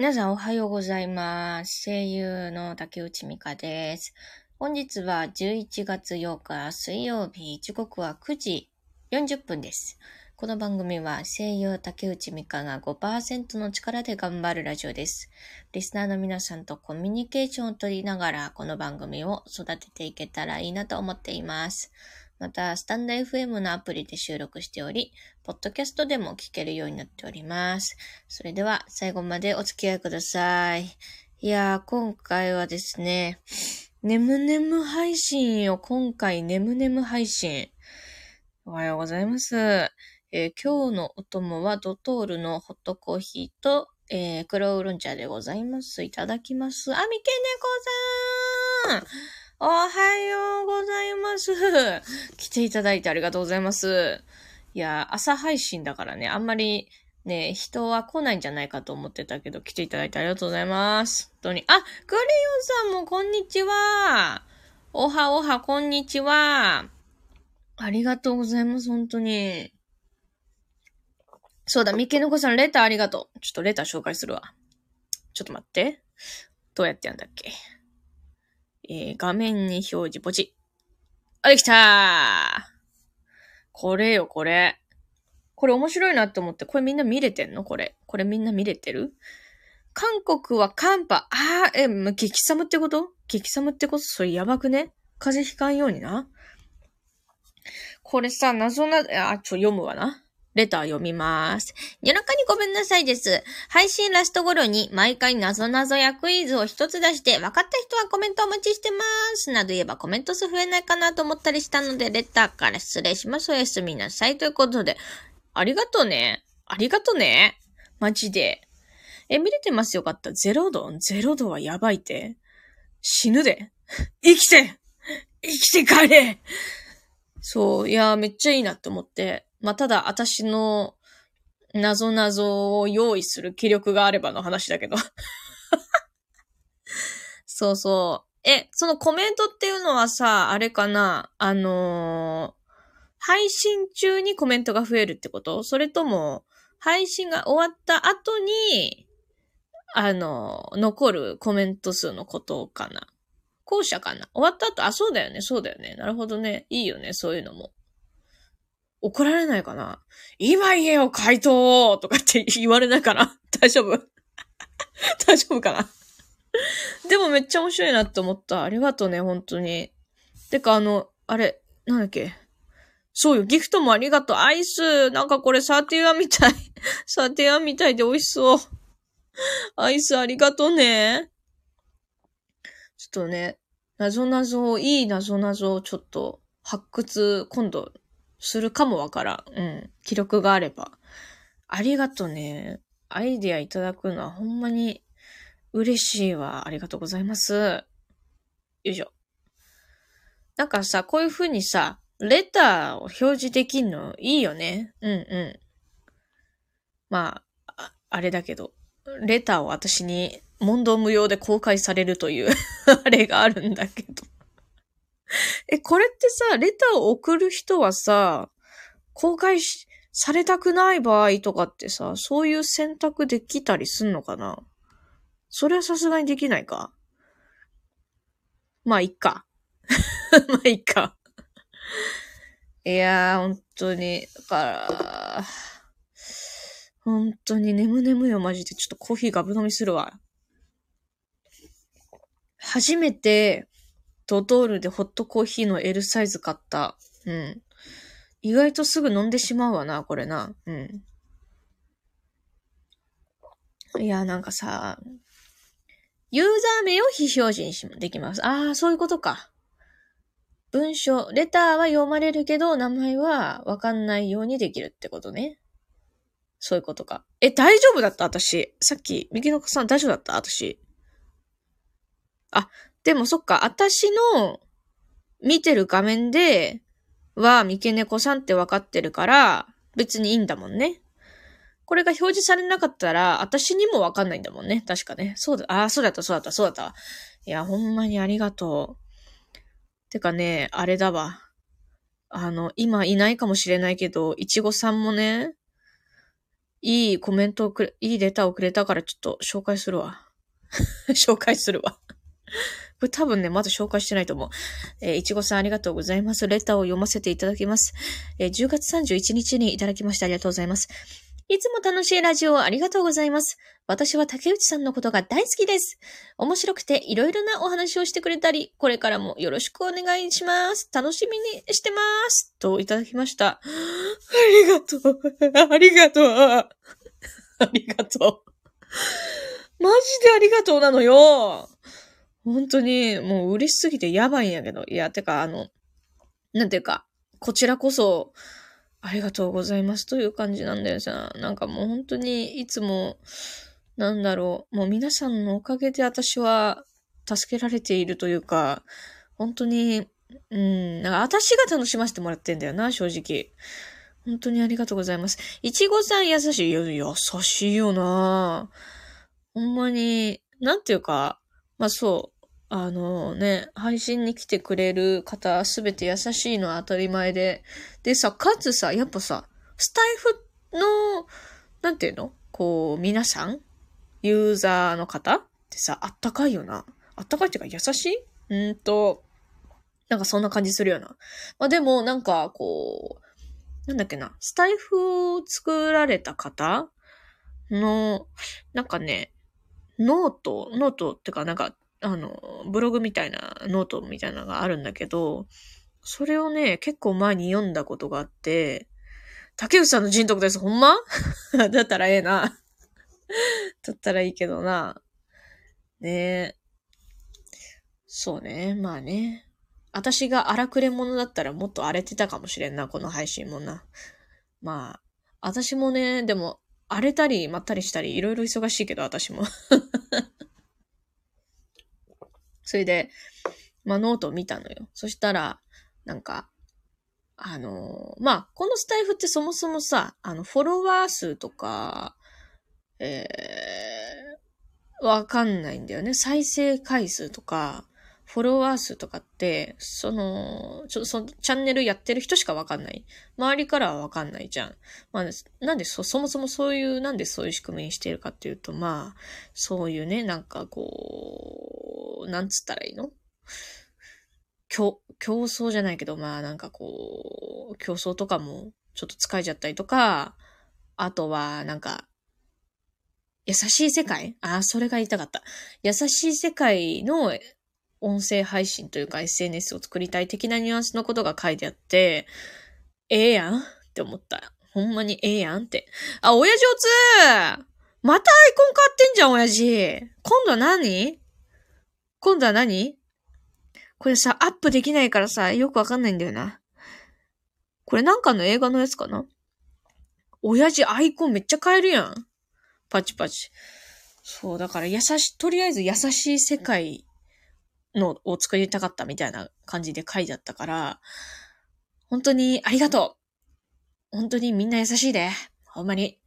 皆さんおはようございます。声優の竹内美香です。本日は11月8日水曜日、時刻は9時40分です。この番組は声優竹内美香が5%の力で頑張るラジオです。リスナーの皆さんとコミュニケーションを取りながらこの番組を育てていけたらいいなと思っています。また、スタンド FM のアプリで収録しており、ポッドキャストでも聞けるようになっております。それでは最後までお付き合いください。いやー、今回はですね、ねむねむ配信よ。今回、ねむねむ配信。おはようございます。えー今日のお供はドトールのホットコーヒーと、えー、黒ウーロン茶でございます。いただきます。あみけねこさんおはようございます。来ていただいてありがとうございます。いや、朝配信だからね、あんまりね、人は来ないんじゃないかと思ってたけど、来ていただいてありがとうございます。本当に。あ、クレヨンさんもこんにちは。おはおは、こんにちは。ありがとうございます、本当に。そうだ、三毛の子さん、レターありがとう。ちょっとレター紹介するわ。ちょっと待って。どうやってやんだっけ？えー、画面に表示、ポチ。あ、できたーこれよ、これ。これ面白いなって思って、これみんな見れてんの？これ。これみんな見れてる？韓国は寒波。あー、え、ま激寒ってこと？激寒ってこと？それやばくね？風邪ひかんようにな。これさ、謎な、あ、ちょ、読むわな。レター読みます。夜中にごめんなさいです。配信ラスト頃に毎回謎々やクイズを一つ出して、分かった人はコメントお待ちしてます。など言えばコメント数増えないかなと思ったりしたので、レターから失礼します。おやすみなさい。ということで、ありがとうね。ありがとうね。マジで。え、見れてますよかった？ゼロ度？ゼロ度はやばいって。死ぬで。生きて生きて帰れそう、いやー、めっちゃいいなって思って。まあ、ただ、私の、謎々を用意する気力があればの話だけど。そうそう。え、そのコメントっていうのはさ、あれかな？あのー配信中にコメントが増えるってこと？それとも、配信が終わった後に、あの、残るコメント数のことかな？後者かな？終わった後、あ、そうだよね、そうだよね。なるほどね。いいよね、そういうのも。怒られないかな？今言えよ、回答とかって 言われないかな大丈夫？大丈夫かな？でもめっちゃ面白いなって思った。ありがとうね、本当に。てか、あの、あれ、なんだっけ？そうよ、ギフトもありがとう。アイス、なんかこれサーティワみたい。サーティワみたいで美味しそう。アイスありがとうね。ちょっとね、なぞなぞ、いいなぞなぞをちょっと発掘、今度するかもわからん。うん。記録があれば。ありがとね。アイディアいただくのはほんまに嬉しいわ。ありがとうございます。よいしょ。なんかさ、こういう風にさ、レターを表示できんのいいよね。うんうん。ま、ああれだけど、レターを私に問答無用で公開されるという あれがあるんだけど。え、これってさ、レターを送る人はさ、公開しされたくない場合とかってさ、そういう選択できたりすんのかな？それはさすがにできないか？まあ、いっか。まあ、いっか。いやー、本当に、だから、本当に眠眠よ、マジで。ちょっとコーヒーガブ飲みするわ。初めて、ドトールでホットコーヒーの L サイズ買った。うん。意外とすぐ飲んでしまうわな、これな。うん。いや、なんかさ、ユーザー名を非表示にしできます。ああ、そういうことか。文章、レターは読まれるけど、名前はわかんないようにできるってことね。そういうことか。え、大丈夫だった？私。さっき、右の子さん大丈夫だった？私。あ、でもそっか、私の見てる画面では、三毛猫さんって分かってるから、別にいいんだもんね。これが表示されなかったら、私にも分かんないんだもんね。確かね。そうだ、ああ、そうだった、そうだった、そうだった。いや、ほんまにありがとう。てかね、あれだわ。あの、今いないかもしれないけど、いちごさんもね、いいコメントをくれ、いいレタをくれたからちょっと紹介するわ。紹介するわ。これ多分ね、まだ紹介してないと思う。えー、いちごさんありがとうございます。レターを読ませていただきます。えー、10月31日にいただきましてありがとうございます。いつも楽しいラジオをありがとうございます。私は竹内さんのことが大好きです。面白くていろいろなお話をしてくれたり、これからもよろしくお願いします。楽しみにしてます。といただきました。ありがとう。ありがとう。ありがとう。マジでありがとうなのよ。本当に、もう嬉しすぎてやばいんやけど。いや、てか、あの、なんていうか、こちらこそ、ありがとうございますという感じなんだよさ。なんかもう本当にいつも、なんだろう、もう皆さんのおかげで私は助けられているというか、本当に、うん、なんか私が楽しませてもらってんだよな、正直。本当にありがとうございます。いちごさん優しい。いや、優しいよなほんまに、なんていうか、まあそう、あのね、配信に来てくれる方すべて優しいのは当たり前で。でさ、かつさ、やっぱさ、スタイフの、なんていうの？こう、皆さん？ユーザーの方？ってさ、あったかいよな。あったかいっていうか優しい？うんと、なんかそんな感じするよな。まあでも、なんか、こう、なんだっけな、スタエフを作られた方？の、なんかね、ノート、ノートってかなんか、あの、ブログみたいな、ノートみたいなのがあるんだけど、それをね、結構前に読んだことがあって、竹内さんの人徳です。ほんま？だったらええな。だったらいいけどな。ねえ。そうね。まあね。私が荒くれ者だったらもっと荒れてたかもしれんな、この配信もな。まあ、私もね、でも、荒れたり、まったりしたり、いろいろ忙しいけど、私も。それで、まあ、ノートを見たのよ。そしたら、なんか、あのー、まあ、このスタエフってそもそもさ、あの、フォロワー数とか、えー、わかんないんだよね。再生回数とか、フォロワー数とかって、その、ちょ、その、チャンネルやってる人しかわかんない。周りからはわかんないじゃん。まあ、なんでそ、そもそもそういう、なんでそういう仕組みにしているかっていうと、まあ、そういうね、なんかこう、なんつったらいいの？競、競争じゃないけど、まあなんかこう、競争とかもちょっと使えちゃったりとか、あとはなんか、優しい世界？ああ、それが言いたかった。優しい世界の音声配信というか SNS を作りたい的なニュアンスのことが書いてあって、ええやんって思った。ほんまにええやんって。あ、親父おつまたアイコン変わってんじゃん、親父。今度は何？今度は何？これさ、アップできないからさ、よくわかんないんだよな。これなんかの映画のやつかな？親父アイコンめっちゃ変えるやん。パチパチ。そう、だから優し、とりあえず優しい世界のを作りたかったみたいな感じで書いてあったから、本当にありがとう本当にみんな優しいで。ほんまに。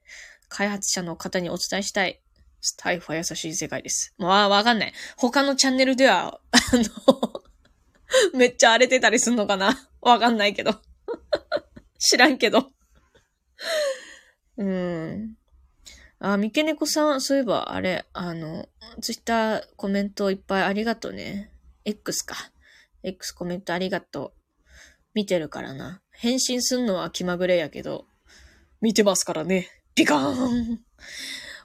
開発者の方にお伝えしたい。スタイフは優しい世界です。もうわかんない。他のチャンネルでは、あの めっちゃ荒れてたりすんのかなわかんないけど。知らんけど。うん。あ、三毛猫さん、そういえば、あれ、あの、ツイッターコメントいっぱいありがとうね。X か。X コメントありがとう。見てるからな。返信すんのは気まぐれやけど、見てますからね。ピカーン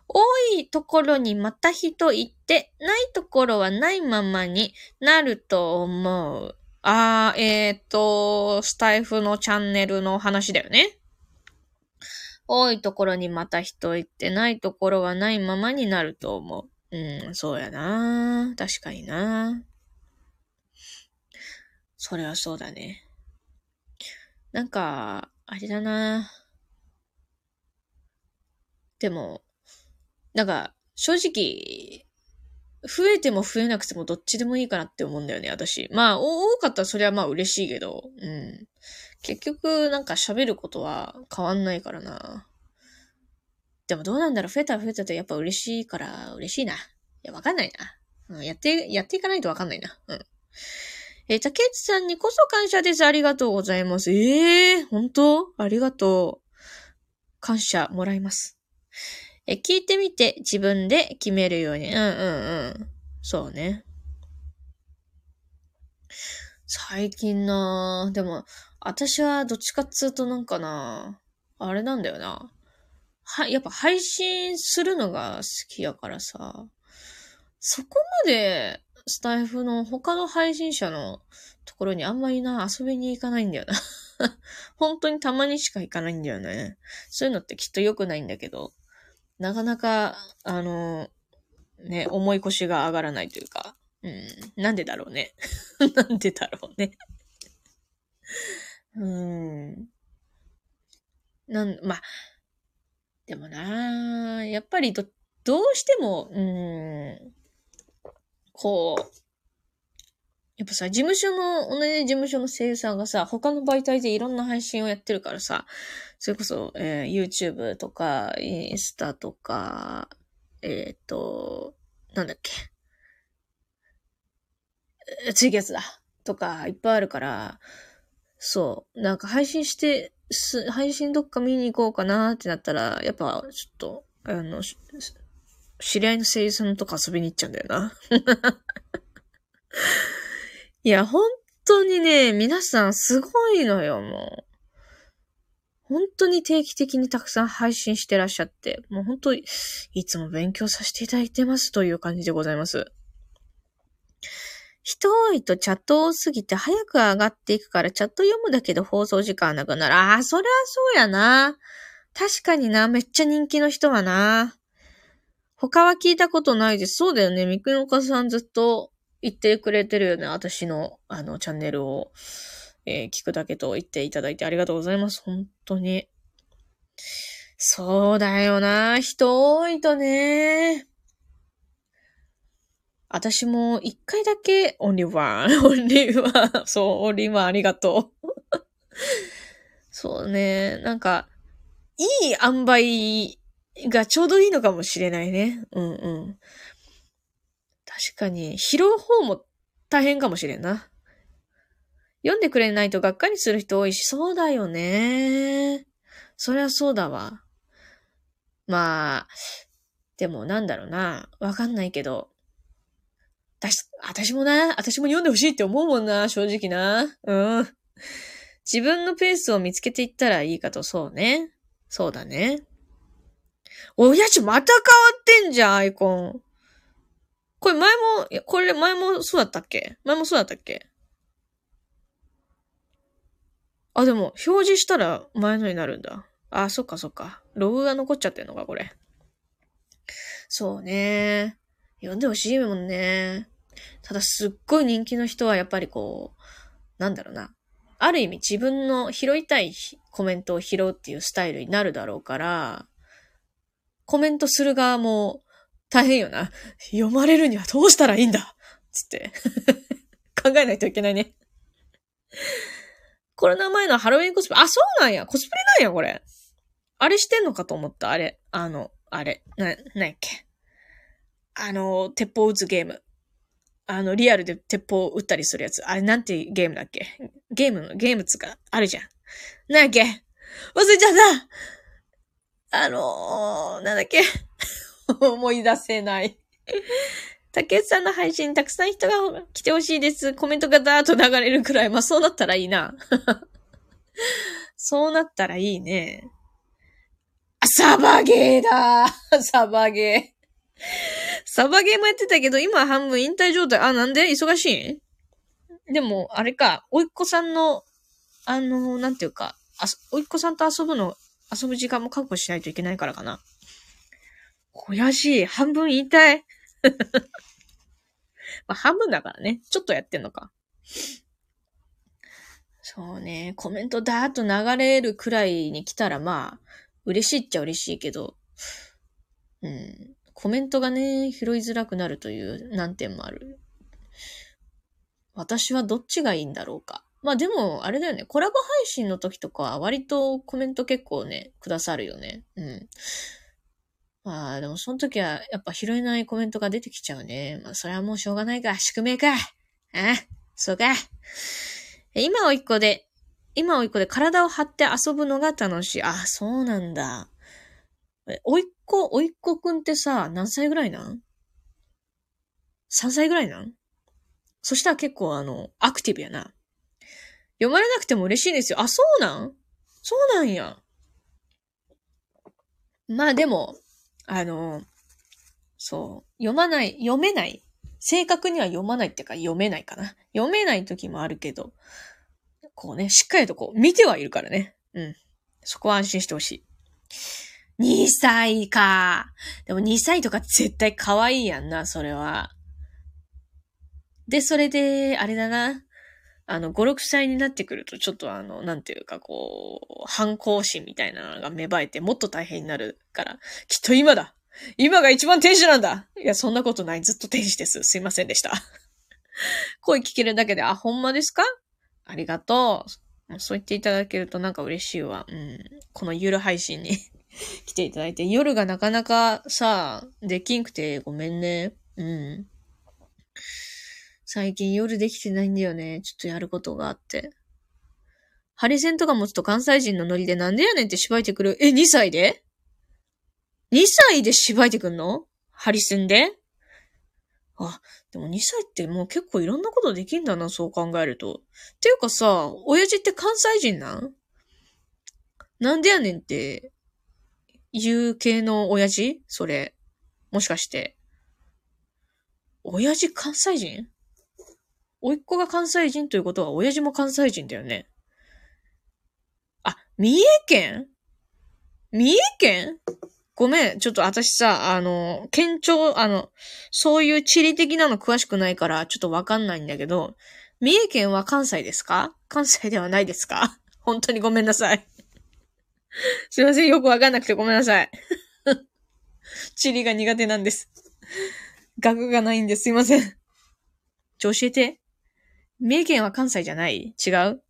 多いところにまた人行って、ないところはないままになると思う。あー、えっ、ー、と、スタイフのチャンネルの話だよね。多いところにまた人行って、ないところはないままになると思う。うん、そうやな。確かにな。それはそうだね。なんか、あれだな。でも、なんか、正直、増えても増えなくてもどっちでもいいかなって思うんだよね、私。まあ、多かったらそれはまあ嬉しいけど、うん。結局、なんか喋ることは変わんないからな。でもどうなんだろう増えたら増えたとやっぱ嬉しいから嬉しいな。いや、わかんないな。うん、やって、やっていかないとわかんないな。うん。えー、竹内さんにこそ感謝です。ありがとうございます。ええー、本当？ありがとう。感謝もらいます。え、聞いてみて自分で決めるように。うんうんうん。そうね。最近なぁでも、私はどっちかっつうとなんかなあれなんだよな。は、やっぱ配信するのが好きやからさ、そこまでスタイフの他の配信者のところにあんまりな、遊びに行かないんだよな。本当にたまにしか行かないんだよね。そういうのってきっと良くないんだけど、なかなか、あの、ね、重い腰が上がらないというか、うん、なんでだろうね。なんでだろうね。うん。なん、ま、でもなやっぱりど、どうしても、うん、こう、やっぱさ、事務所の、同じ事務所の声優さんがさ、他の媒体でいろんな配信をやってるからさ、それこそ、えー、YouTube とか、インスタとか、えっ、ー、と、なんだっけ。ツイキャスだ。とか、いっぱいあるから、そう。なんか配信して、す、配信どっか見に行こうかなってなったら、やっぱ、ちょっと、あの、知り合いの声優さんとか遊びに行っちゃうんだよな。いや、本当にね、皆さんすごいのよ、もう。本当に定期的にたくさん配信してらっしゃって、もう本当いつも勉強させていただいてますという感じでございます。人多いとチャット多すぎて早く上がっていくからチャット読むだけで放送時間なくなる。ああ、そりゃそうやな。確かにな、めっちゃ人気の人はな。他は聞いたことないです。そうだよね。みくのかさんずっと言ってくれてるよね。私の、あの、チャンネルを。えー、聞くだけと言っていただいてありがとうございます。本当に。そうだよな。人多いとね。私も一回だけ、オンリーワン、オンリーワン、そう、オンリーワンありがとう。そうね、なんか、いい塩梅がちょうどいいのかもしれないね。うんうん。確かに、拾う方も大変かもしれんな。読んでくれないとがっかりする人多いし、そうだよね。そりゃそうだわ。まあ、でもなんだろうな。わかんないけど。私、私もな、私も読んでほしいって思うもんな、正直な。うん。自分のペースを見つけていったらいいかと、そうね。そうだね。おやち、また変わってんじゃん、アイコン。これ前も、これ前もそうだったっけ？前もそうだったっけ？あ、でも、表示したら前のになるんだ。あ、そっかそっか。ログが残っちゃってんのか、これ。そうね。読んでほしいもんね。ただ、すっごい人気の人はやっぱりこう、なんだろうな。ある意味自分の拾いたいコメントを拾うっていうスタイルになるだろうから、コメントする側も大変よな。読まれるにはどうしたらいいんだ？つって 考えないといけないねコロナ前のハロウィンコスプレ、あ、そうなんや。コスプレなんや、これ。あれしてんのかと思った、あれ。あの、あれ。な、なんやっけ。あの、鉄砲撃つゲーム。あの、リアルで鉄砲撃ったりするやつ。あれ、なんてゲームだっけ？ゲームの、ゲームつか、あるじゃん。なんやっけ？忘れちゃったあのー、なんだっけ？思い出せない。竹内さんの配信たくさん人が来てほしいです。コメントがダーッと流れるくらい。まあそうなったらいいな。そうなったらいいね。あサバゲーだサバゲー。サバゲーもやってたけど、今半分引退状態。あ、なんで？忙しい？でも、あれか、おいっ子さんの、あの、なんていうか、あおいっ子さんと遊ぶの、遊ぶ時間も確保しないといけないからかな。悔しい。半分言いたい。まあ、半分だからね。ちょっとやってんのか。そうね。コメントダーッと流れるくらいに来たら、まあ、嬉しいっちゃ嬉しいけど、うん。コメントがね、拾いづらくなるという難点もある。私はどっちがいいんだろうか。まあでも、あれだよね。コラボ配信の時とかは割とコメント結構ね、くださるよね。うん。まあ、でもその時はやっぱ拾えないコメントが出てきちゃうね。まあ、それはもうしょうがないか。宿命か。ああそうか。今おいっ子で、今おいっ子で体を張って遊ぶのが楽しい。あ、そうなんだ。おいっ子、おいっ子くんってさ、何歳ぐらいなん ?3 歳ぐらいなん？そしたら結構あの、アクティブやな。読まれなくても嬉しいんですよ。あ、そうなん？そうなんや。まあでも、あの、そう、読まない、読めない。正確には読まないっていうか読めないかな。読めない時もあるけど、こうね、しっかりとこう見てはいるからね。うん。そこは安心してほしい。2歳か。でも2歳とか絶対可愛いやんな、それは。で、それで、あれだな。あの、5、6歳になってくると、ちょっとあの、なんていうか、こう、反抗心みたいなのが芽生えて、もっと大変になるから、きっと今だ今が一番天使なんだいや、そんなことない。ずっと天使です。すいませんでした。声聞けるだけで、あ、ほんまですか？ありがとう。そう言っていただけるとなんか嬉しいわ。うん。このゆる配信に 来ていただいて、夜がなかなかさ、できんくてごめんね。うん。最近夜できてないんだよね。ちょっとやることがあって。ハリセンとか持つと関西人のノリでなんでやねんって芝居てくる。え、2歳で ?2 歳で芝居てくんの？ハリセンで？あ、でも2歳ってもう結構いろんなことできんだな、そう考えると。ていうかさ、親父って関西人なん？なんでやねんって、言う系の親父？それ。もしかして。親父関西人？甥っ子が関西人ということは、親父も関西人だよね。あ、三重県？三重県？ごめん。ちょっと私さ、あの、県庁、あの、そういう地理的なの詳しくないから、ちょっとわかんないんだけど、三重県は関西ですか？関西ではないですか？本当にごめんなさい。すいません。よくわかんなくてごめんなさい。地理が苦手なんです。学がないんですいません。ちょ、教えて。三重県は関西じゃない？違う？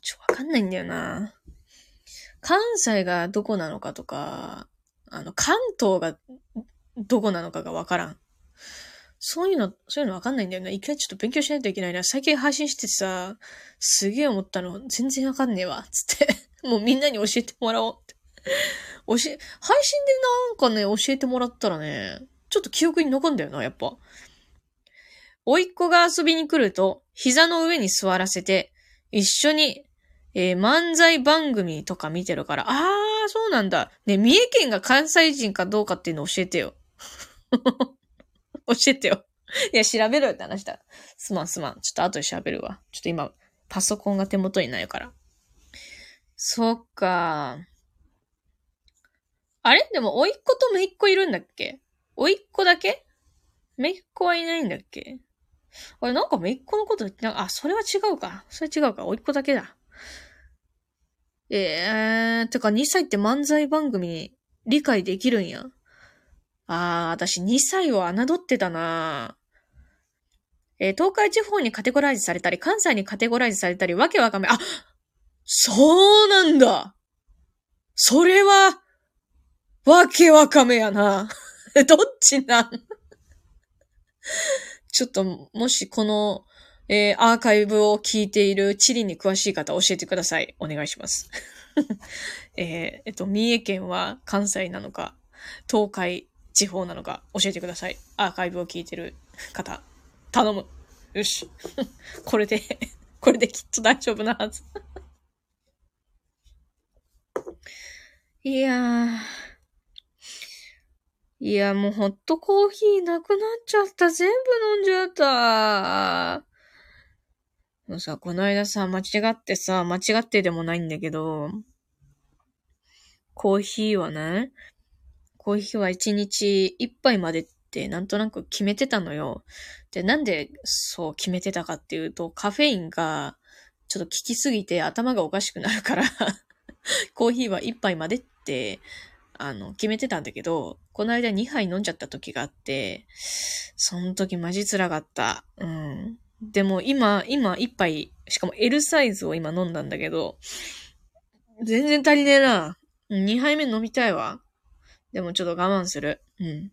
ちょ、わかんないんだよな。関西がどこなのかとか、あの、関東がどこなのかがわからん。そういうの、そういうのわかんないんだよな。一回ちょっと勉強しないといけないな。最近配信しててさ、すげえ思ったの、全然わかんねえわ。つって。もうみんなに教えてもらおうって。教え、配信でなんかね、教えてもらったらね、ちょっと記憶に残んだよな、やっぱ。甥っ子が遊びに来ると、膝の上に座らせて、一緒に、えー、漫才番組とか見てるから、あー、そうなんだ。ね、三重県が関西人かどうかっていうの教えてよ。教えてよ。いや、調べろよって話だ。すまんすまん。ちょっと後で調べるわ。ちょっと今、パソコンが手元にないから。そっか。あれ？でも、甥っ子と姪っ子いるんだっけ？甥っ子だけ？姪っ子はいないんだっけ？あれ、なんかめいっ子のこと言ってな、あ、それは違うか。それ違うか。おいっ子だけだ。えー、てか2歳って漫才番組理解できるんや。あー、私2歳を侮ってたなえー、東海地方にカテゴライズされたり、関西にカテゴライズされたり、わけわかめ、あ、そうなんだそれは、わけわかめやな。どっちなん？ちょっと、もしこの、えー、アーカイブを聞いている地理に詳しい方教えてください。お願いします。えー、えっと、三重県は関西なのか、東海地方なのか教えてください。アーカイブを聞いてる方、頼む。よし。これで、これできっと大丈夫なはず。いやー。いや、もうホットコーヒーなくなっちゃった。全部飲んじゃった。もうさ、この間さ、間違ってさ、間違ってでもないんだけど、コーヒーはね、コーヒーは1日1杯までってなんとなく決めてたのよ。で、なんでそう決めてたかっていうと、カフェインがちょっと効きすぎて頭がおかしくなるからコーヒーは1杯までってあの、決めてたんだけど、この間2杯飲んじゃった時があって、その時マジ辛かった。うん。でも今、今1杯、しかも L サイズを今飲んだんだけど、全然足りねえな。2杯目飲みたいわ。でもちょっと我慢する。うん。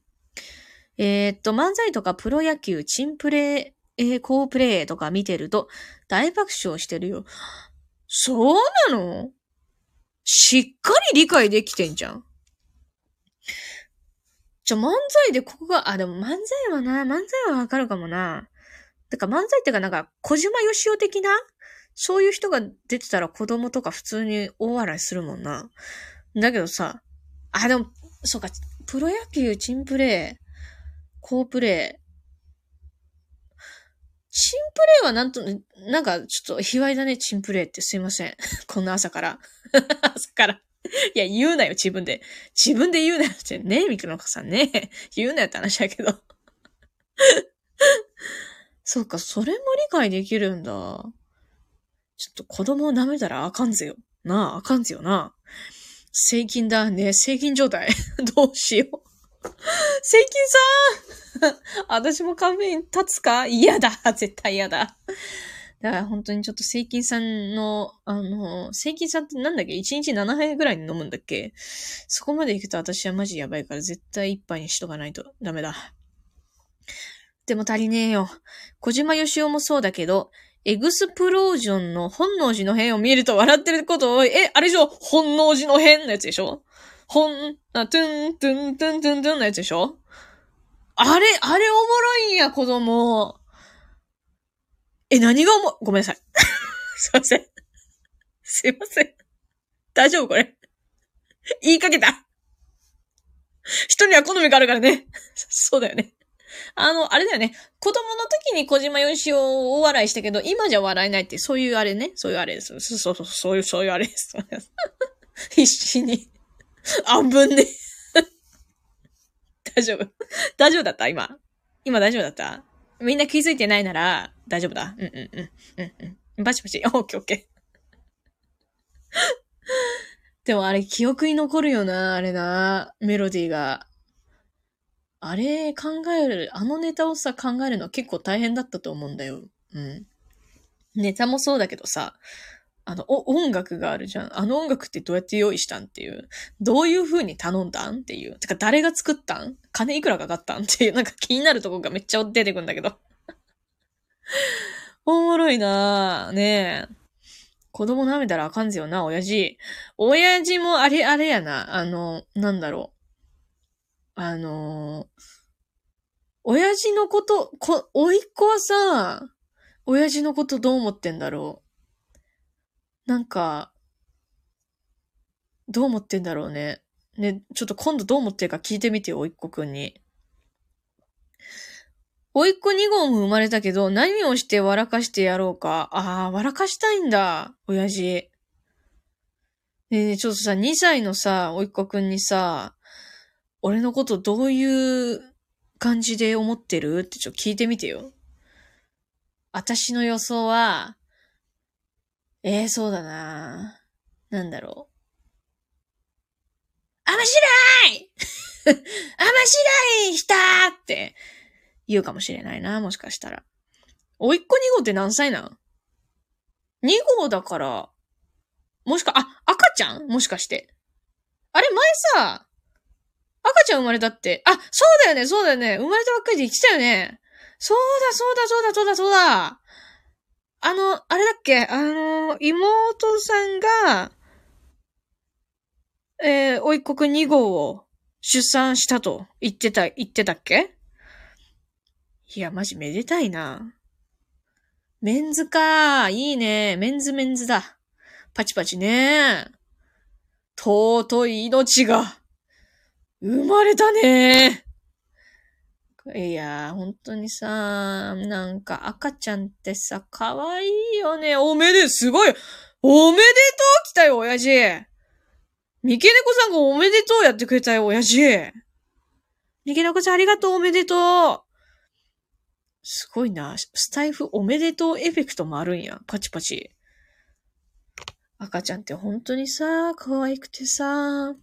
えー、っと、漫才とかプロ野球、チンプレー、えー、コープレイとか見てると大爆笑してるよ。そうなの？しっかり理解できてんじゃん。じゃ、漫才でここが、あ、でも漫才はな、漫才はわかるかもな。てか漫才ってかなんか、小島よしお的なそういう人が出てたら子供とか普通に大笑いするもんな。だけどさ、あ、でも、そうか、プロ野球、チンプレー、好プレー。チンプレーはなんと、なんかちょっと卑猥だね、チンプレーってすいません。こんな朝から。朝から。いや、言うなよ、自分で。自分で言うなよってね、ミクノカさんね。言うなよって話だけど。そうか、それも理解できるんだ。ちょっと子供を舐めたらあかんぜよ。なあ、あかんぜよな。正金だね。正金状態。どうしよう。正金さん 私もカフェイン立つか？嫌だ絶対嫌だ。だから本当にちょっと正金さんの、あの、正金さんってなんだっけ ?1 日7杯ぐらいに飲むんだっけ？そこまで行くと私はマジやばいから絶対1杯にしとかないとダメだ。でも足りねえよ。小島よしおもそうだけど、エグスプロージョンの本能寺の変を見ると笑ってることを、え、あれでしょ？本能寺の変のやつでしょ？ほん、あ、トゥン、トゥン、トゥン、トゥン、トゥンのやつでしょ？あれ、あれおもろいんや、子供。え、何がおも、ごめんなさい。すいません。すいません。大丈夫これ。言いかけた。人には好みがあるからね。そうだよね。あの、あれだよね。子供の時に小島よしおを笑いしたけど、今じゃ笑えないって、そういうあれね。そういうあれです。そうそうそう、そういう、そういうあれです。必死に。あんぶんね。大丈夫。大丈夫だった？今。今大丈夫だった？みんな気づいてないなら、大丈夫だ。うんうんうん。うんうん。バチバチ。オッケーオッケー。でもあれ記憶に残るよな、あれな。メロディーが。あれ考える、あのネタをさ、考えるのは結構大変だったと思うんだよ。うん。ネタもそうだけどさ、あの、音楽があるじゃん。あの音楽ってどうやって用意したんっていう。どういう風に頼んだんっていう。てか、誰が作ったん？金いくらかかったんっていう。なんか気になるとこがめっちゃ出てくんだけど。おもろいなぁ。ねえ。子供舐めたらあかんぜよな、親父。親父もあれ、あれやな。あの、なんだろう。あの親父のこと、こ、おいっ子はさ、親父のことどう思ってんだろう。なんか、どう思ってんだろうね。ね、ちょっと今度どう思ってるか聞いてみてよ、おいっ子くんに。おいっ子2号も生まれたけど、何をして笑かしてやろうか。ああ、笑かしたいんだ、親父。ねえ、ちょっとさ、2歳のさ、おいっ子くんにさ、俺のことどういう感じで思ってる？ってちょっと聞いてみてよ。私の予想は、ええー、そうだななんだろう。面白い面白い人って言うかもしれないな、もしかしたら。おいっ子2号って何歳なん ?2 号だから、もしか、あ、赤ちゃん？もしかして。あれ、前さ、赤ちゃん生まれたって？あ、そうだよね、そうだよね。生まれたばっかりで言ってたよね。そうだ、そうだ、そうだ、そうだ、そうだ。あの、あれだっけ？あの、妹さんが、えー、おいっ子く2号を出産したと言ってた、言ってたっけ？いや、マジめでたいな。メンズか。いいね。メンズメンズだ。パチパチね。尊い命が、生まれたね。いやー、本当にさ、なんか赤ちゃんってさ、可愛いよね。おめですごいおめでとう来たよ、親父三毛猫さんがおめでとうやってくれたよ、親父三毛猫ちゃんありがとう、おめでとうすごいな。スタイフおめでとうエフェクトもあるんや。パチパチ。赤ちゃんって本当にさ、可愛くてさ、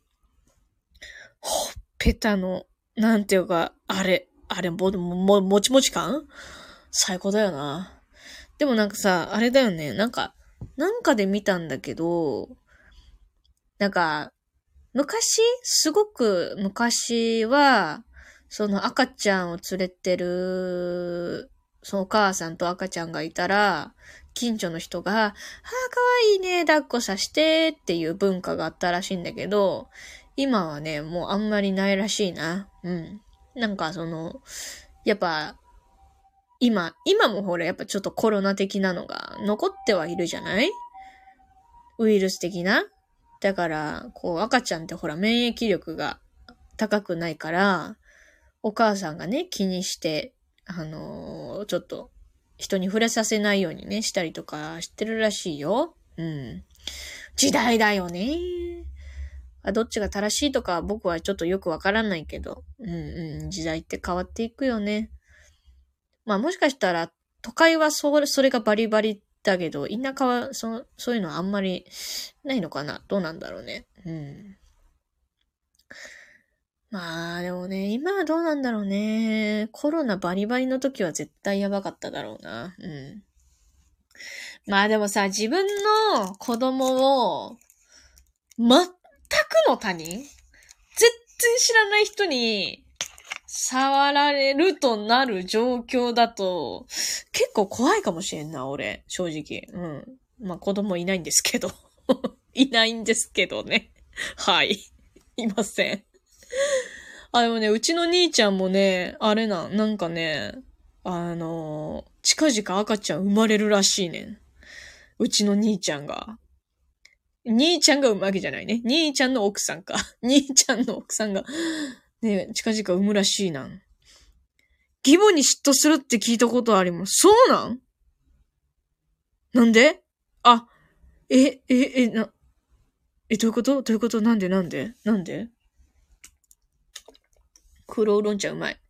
ほっぺたの、なんていうか、あれ、あれ、も、も、もちもち感？最高だよな。でもなんかさ、あれだよね。なんか、なんかで見たんだけど、なんか、昔、すごく昔は、その赤ちゃんを連れてる、そのお母さんと赤ちゃんがいたら、近所の人が、ああ、かわいいね、抱っこさしてっていう文化があったらしいんだけど、今はね、もうあんまりないらしいな。うん。なんかその、やっぱ、今、今もほら、やっぱちょっとコロナ的なのが残ってはいるじゃない？ウイルス的な？だから、こう、赤ちゃんってほら、免疫力が高くないから、お母さんがね、気にして、あのー、ちょっと、人に触れさせないようにね、したりとかしてるらしいよ。うん。時代だよね。どっちが正しいとか僕はちょっとよくわからないけど、うんうん、時代って変わっていくよね。まあもしかしたら、都会はそれ、それがバリバリだけど、田舎はそ、そういうのはあんまりないのかなどうなんだろうね。うん。まあ、でもね、今はどうなんだろうね。コロナバリバリの時は絶対やばかっただろうな。うん。まあでもさ、自分の子供を、全くの他人？全然知らない人に、触られるとなる状況だと、結構怖いかもしれんな、俺。正直。うん。まあ子供いないんですけど。いないんですけどね。はい。いません。あ、でもね、うちの兄ちゃんもね、あれな、なんかね、あの、近々赤ちゃん生まれるらしいねん。うちの兄ちゃんが。兄ちゃんが産むわけじゃないね。兄ちゃんの奥さんか。兄ちゃんの奥さんが、ね、近々産むらしいな。義母に嫉妬するって聞いたことあります。そうなん？なんで？あ、え、え、え、な、え、どういうこと？どういうこと？なんで？なんで？なんで？黒ウーロン茶うまい。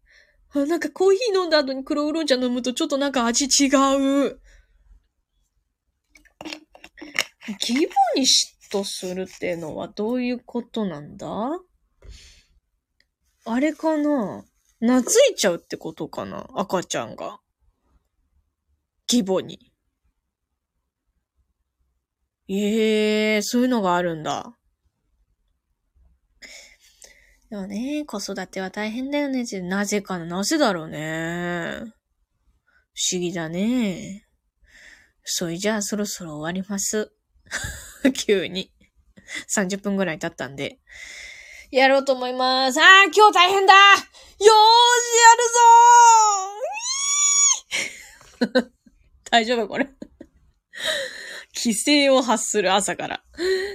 あ、なんかコーヒー飲んだ後に黒ウーロン茶飲むとちょっとなんか味違う。義母に嫉妬するっていうのはどういうことなんだ？あれかな？懐いちゃうってことかな？赤ちゃんが。義母に。ええー、そういうのがあるんだ。でもね、子育ては大変だよね。なぜかな、なぜだろうね。不思議だね。それじゃあそろそろ終わります。急に。30分ぐらい経ったんで。やろうと思います。ああ、今日大変だよーし、やるぞー 大丈夫これ規制を発する朝から。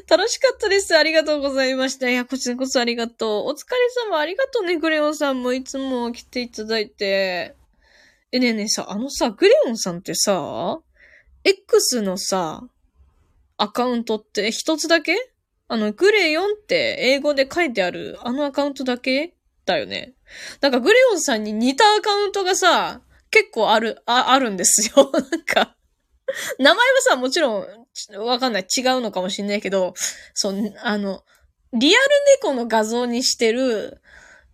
楽しかったです。ありがとうございました。いや、こちらこそありがとう。お疲れ様ありがとうね、グレオンさんもいつも来ていただいて。え、ねえねえさ、あのさ、グレオンさんってさ、X のさ、アカウントって一つだけ？あの、グレヨンって英語で書いてあるあのアカウントだけ？だよね。なんかグレヨンさんに似たアカウントがさ、結構ある、あ、あるんですよ。なんか、名前はさ、もちろん、わかんない。違うのかもしんないけど、そう、あの、リアル猫の画像にしてる、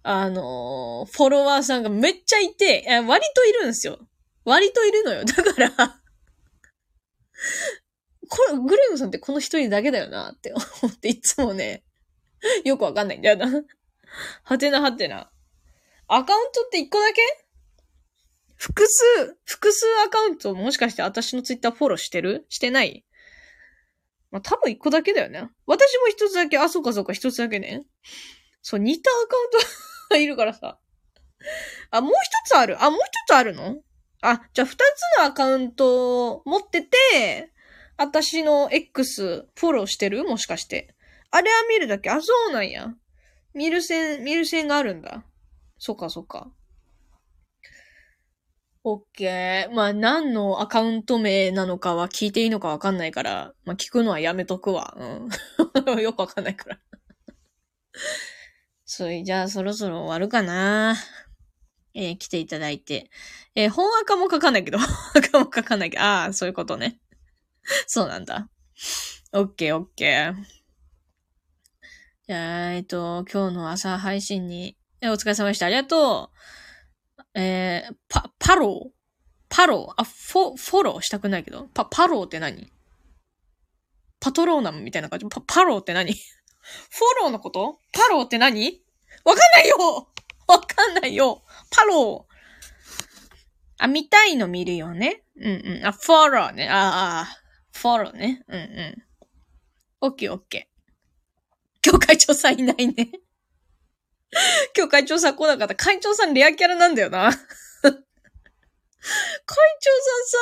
あの、フォロワーさんがめっちゃいて、割といるんですよ。割といるのよ。だからこれ、グレムさんってこの一人だけだよなって 思っていつもね、よくわかんないんだよな。はてなはてな。アカウントって一個だけ？複数、複数アカウントもしかして私のツイッターフォローしてる？してない？まあ、多分一個だけだよね。私も一つだけ、あ、そうかそうか、一つだけね。そう、似たアカウントがいるからさ。あ、もう一つある？あ、もう一つあるの？あ、じゃあ二つのアカウントを持ってて、私の X フォローしてる？もしかして。あれは見るだけ？あ、そうなんや。見る線、見る線があるんだ。そっかそっか。オッケー。まあ、何のアカウント名なのかは聞いていいのかわかんないから、まあ、聞くのはやめとくわ。うん。よくわかんないから。それじゃあ、そろそろ終わるかな。えー、来ていただいて。えー、本赤も書かないけど、本赤も書かないけど、ああ、そういうことね。そうなんだ。オッケーオッケー。じゃあ、えっと、今日の朝配信に、え、お疲れ様でした。ありがとう。えー、パ、パロー？パロー？あ、フォ、フォローしたくないけど。パ、パローって何？パトローナムみたいな感じ？パ、パローって何？フォローのこと？パローって何？わかんないよわかんないよパローあ、見たいの見るよね。うんうん。あ、フォローね。ああ、フォローね。うんうん。オッケーオッケー。今日会長さんいないね。今日会長さん来なかった。会長さんレアキャラなんだよな。会長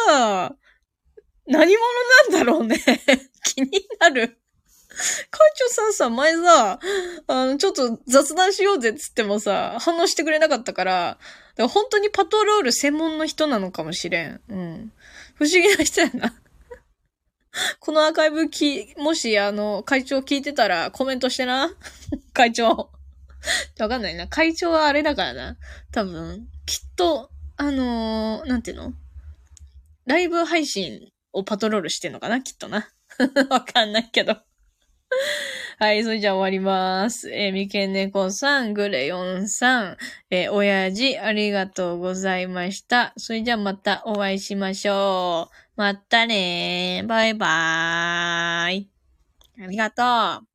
さんさ、何者なんだろうね。気になる。会長さんさ、前さ、あの、ちょっと雑談しようぜっつってもさ、反応してくれなかったから、だから本当にパトロール専門の人なのかもしれん。うん。不思議な人やな。このアーカイブき、もし、あの、会長聞いてたらコメントしてな。会長。わかんないな。会長はあれだからな。多分、きっと、あのーなんていうの？ライブ配信をパトロールしてんのかな？きっとな。わかんないけど。はい、それじゃあ終わります。えー、みけねこさん、グレヨンさん、えー、親父、ありがとうございました。それじゃあまたお会いしましょう。またねー。バイバーイ。ありがとう。